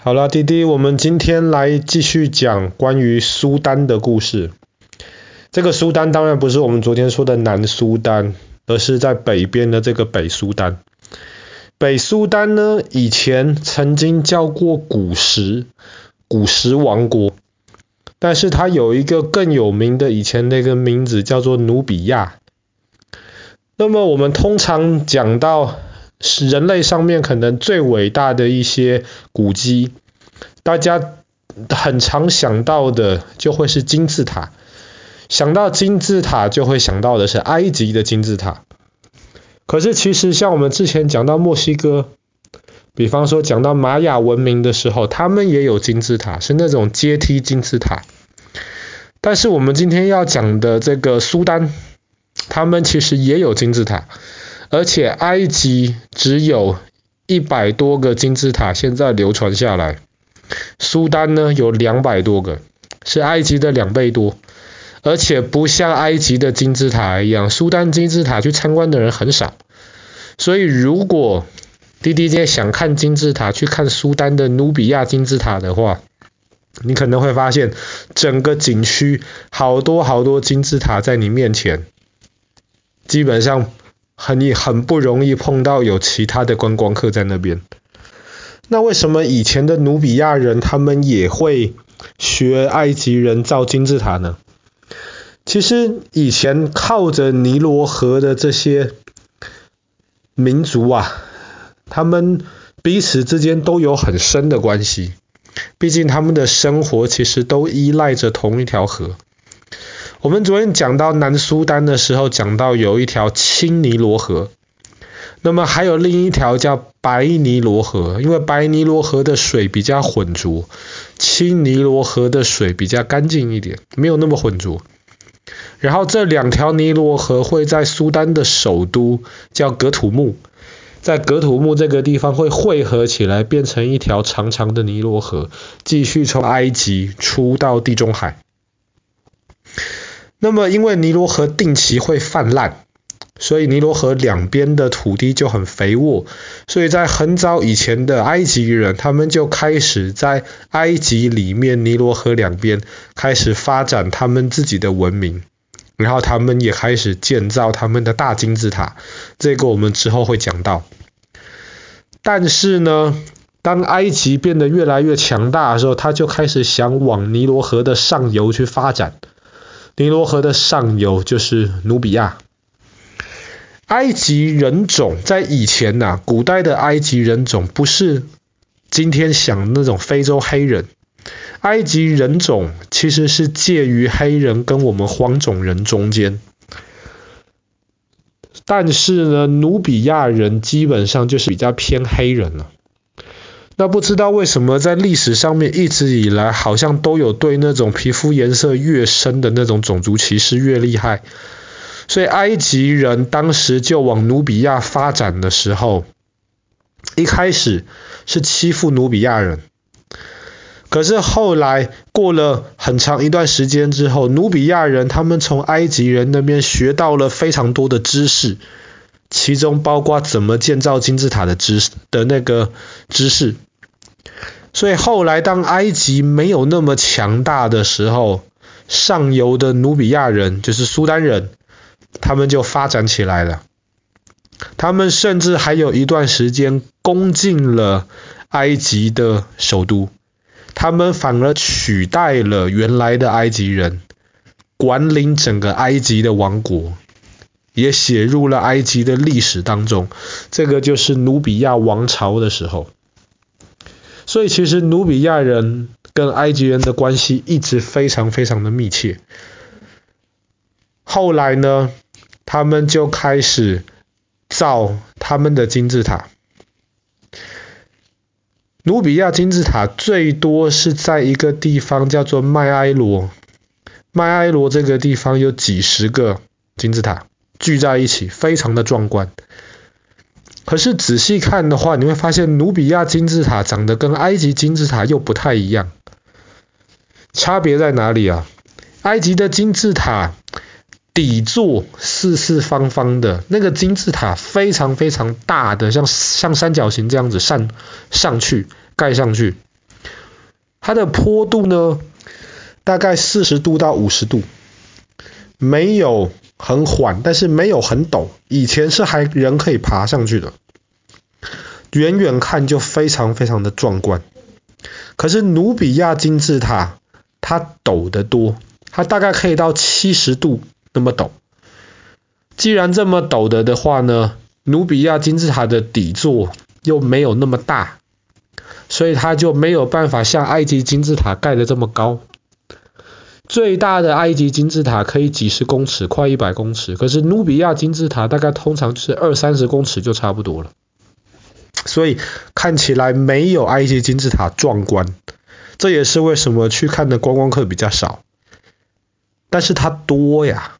好了，弟弟，我们今天来继续讲关于苏丹的故事。这个苏丹当然不是我们昨天说的南苏丹，而是在北边的这个北苏丹。北苏丹呢，以前曾经叫过古时，古时王国，但是它有一个更有名的以前那个名字叫做努比亚。那么我们通常讲到。是人类上面可能最伟大的一些古迹，大家很常想到的就会是金字塔。想到金字塔，就会想到的是埃及的金字塔。可是其实像我们之前讲到墨西哥，比方说讲到玛雅文明的时候，他们也有金字塔，是那种阶梯金字塔。但是我们今天要讲的这个苏丹，他们其实也有金字塔。而且埃及只有一百多个金字塔现在流传下来，苏丹呢有两百多个，是埃及的两倍多。而且不像埃及的金字塔一样，苏丹金字塔去参观的人很少。所以如果滴滴姐想看金字塔，去看苏丹的努比亚金字塔的话，你可能会发现整个景区好多好多金字塔在你面前，基本上。很很不容易碰到有其他的观光客在那边。那为什么以前的努比亚人他们也会学埃及人造金字塔呢？其实以前靠着尼罗河的这些民族啊，他们彼此之间都有很深的关系，毕竟他们的生活其实都依赖着同一条河。我们昨天讲到南苏丹的时候，讲到有一条青尼罗河，那么还有另一条叫白尼罗河，因为白尼罗河的水比较浑浊，青尼罗河的水比较干净一点，没有那么浑浊。然后这两条尼罗河会在苏丹的首都叫格土木，在格土木这个地方会汇合起来，变成一条长长的尼罗河，继续从埃及出到地中海。那么，因为尼罗河定期会泛滥，所以尼罗河两边的土地就很肥沃。所以在很早以前的埃及人，他们就开始在埃及里面尼罗河两边开始发展他们自己的文明，然后他们也开始建造他们的大金字塔。这个我们之后会讲到。但是呢，当埃及变得越来越强大的时候，他就开始想往尼罗河的上游去发展。尼罗河的上游就是努比亚。埃及人种在以前呐、古代的埃及人种不是今天想那种非洲黑人，埃及人种其实是介于黑人跟我们黄种人中间。但是呢，努比亚人基本上就是比较偏黑人了。那不知道为什么在历史上面一直以来好像都有对那种皮肤颜色越深的那种种族歧视越厉害，所以埃及人当时就往努比亚发展的时候，一开始是欺负努比亚人，可是后来过了很长一段时间之后，努比亚人他们从埃及人那边学到了非常多的知识，其中包括怎么建造金字塔的知识的那个知识。所以后来，当埃及没有那么强大的时候，上游的努比亚人，就是苏丹人，他们就发展起来了。他们甚至还有一段时间攻进了埃及的首都，他们反而取代了原来的埃及人，管理整个埃及的王国，也写入了埃及的历史当中。这个就是努比亚王朝的时候。所以其实努比亚人跟埃及人的关系一直非常非常的密切。后来呢，他们就开始造他们的金字塔。努比亚金字塔最多是在一个地方叫做迈埃罗，迈埃罗这个地方有几十个金字塔聚在一起，非常的壮观。可是仔细看的话，你会发现努比亚金字塔长得跟埃及金字塔又不太一样。差别在哪里啊？埃及的金字塔底座四四方方的，那个金字塔非常非常大的，像像三角形这样子上上去盖上去。它的坡度呢，大概四十度到五十度，没有很缓，但是没有很陡，以前是还人可以爬上去的，远远看就非常非常的壮观。可是努比亚金字塔它陡得多，它大概可以到七十度那么陡。既然这么陡的的话呢，努比亚金字塔的底座又没有那么大，所以它就没有办法像埃及金字塔盖得这么高。最大的埃及金字塔可以几十公尺，快一百公尺，可是努比亚金字塔大概通常是二三十公尺就差不多了。所以看起来没有埃及金字塔壮观，这也是为什么去看的观光客比较少。但是它多呀。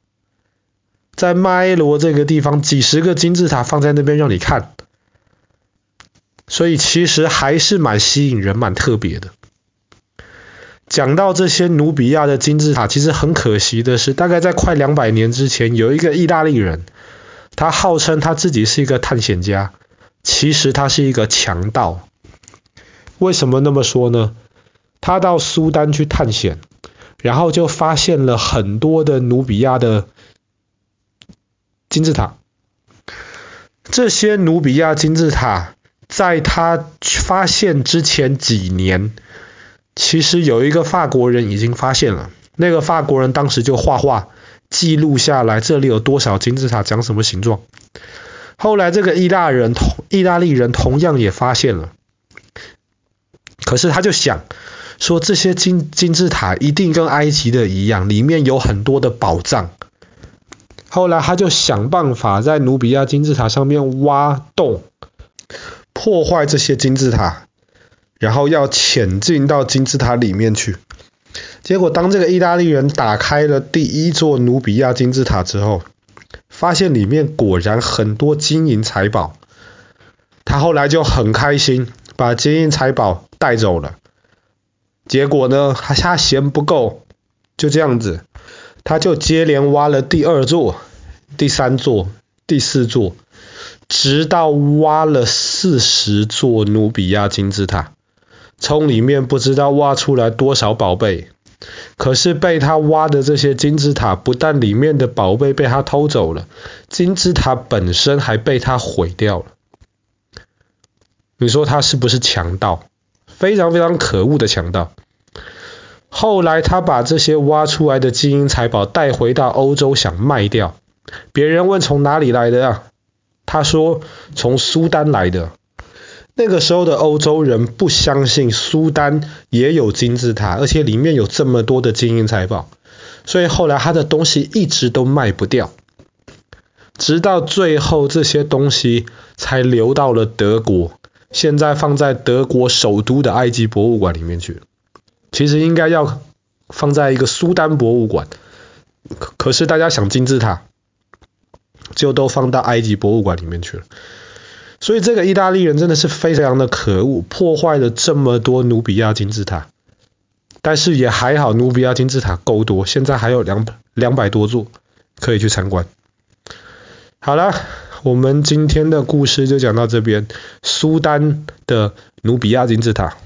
在迈罗这个地方，几十个金字塔放在那边让你看，所以其实还是蛮吸引人、蛮特别的。讲到这些努比亚的金字塔，其实很可惜的是，大概在快两百年之前，有一个意大利人，他号称他自己是一个探险家，其实他是一个强盗。为什么那么说呢？他到苏丹去探险，然后就发现了很多的努比亚的。金字塔，这些努比亚金字塔，在他发现之前几年，其实有一个法国人已经发现了。那个法国人当时就画画记录下来，这里有多少金字塔，长什么形状。后来这个意大人同意大利人同样也发现了，可是他就想说，这些金金字塔一定跟埃及的一样，里面有很多的宝藏。后来他就想办法在努比亚金字塔上面挖洞，破坏这些金字塔，然后要潜进到金字塔里面去。结果当这个意大利人打开了第一座努比亚金字塔之后，发现里面果然很多金银财宝。他后来就很开心，把金银财宝带走了。结果呢，他嫌不够，就这样子。他就接连挖了第二座、第三座、第四座，直到挖了四十座努比亚金字塔，从里面不知道挖出来多少宝贝。可是被他挖的这些金字塔，不但里面的宝贝被他偷走了，金字塔本身还被他毁掉了。你说他是不是强盗？非常非常可恶的强盗。后来他把这些挖出来的金银财宝带回到欧洲，想卖掉。别人问从哪里来的啊？他说从苏丹来的。那个时候的欧洲人不相信苏丹也有金字塔，而且里面有这么多的金银财宝，所以后来他的东西一直都卖不掉。直到最后这些东西才流到了德国，现在放在德国首都的埃及博物馆里面去。其实应该要放在一个苏丹博物馆，可是大家想金字塔，就都放到埃及博物馆里面去了。所以这个意大利人真的是非常的可恶，破坏了这么多努比亚金字塔。但是也还好，努比亚金字塔够多，现在还有两两百多座可以去参观。好了，我们今天的故事就讲到这边，苏丹的努比亚金字塔。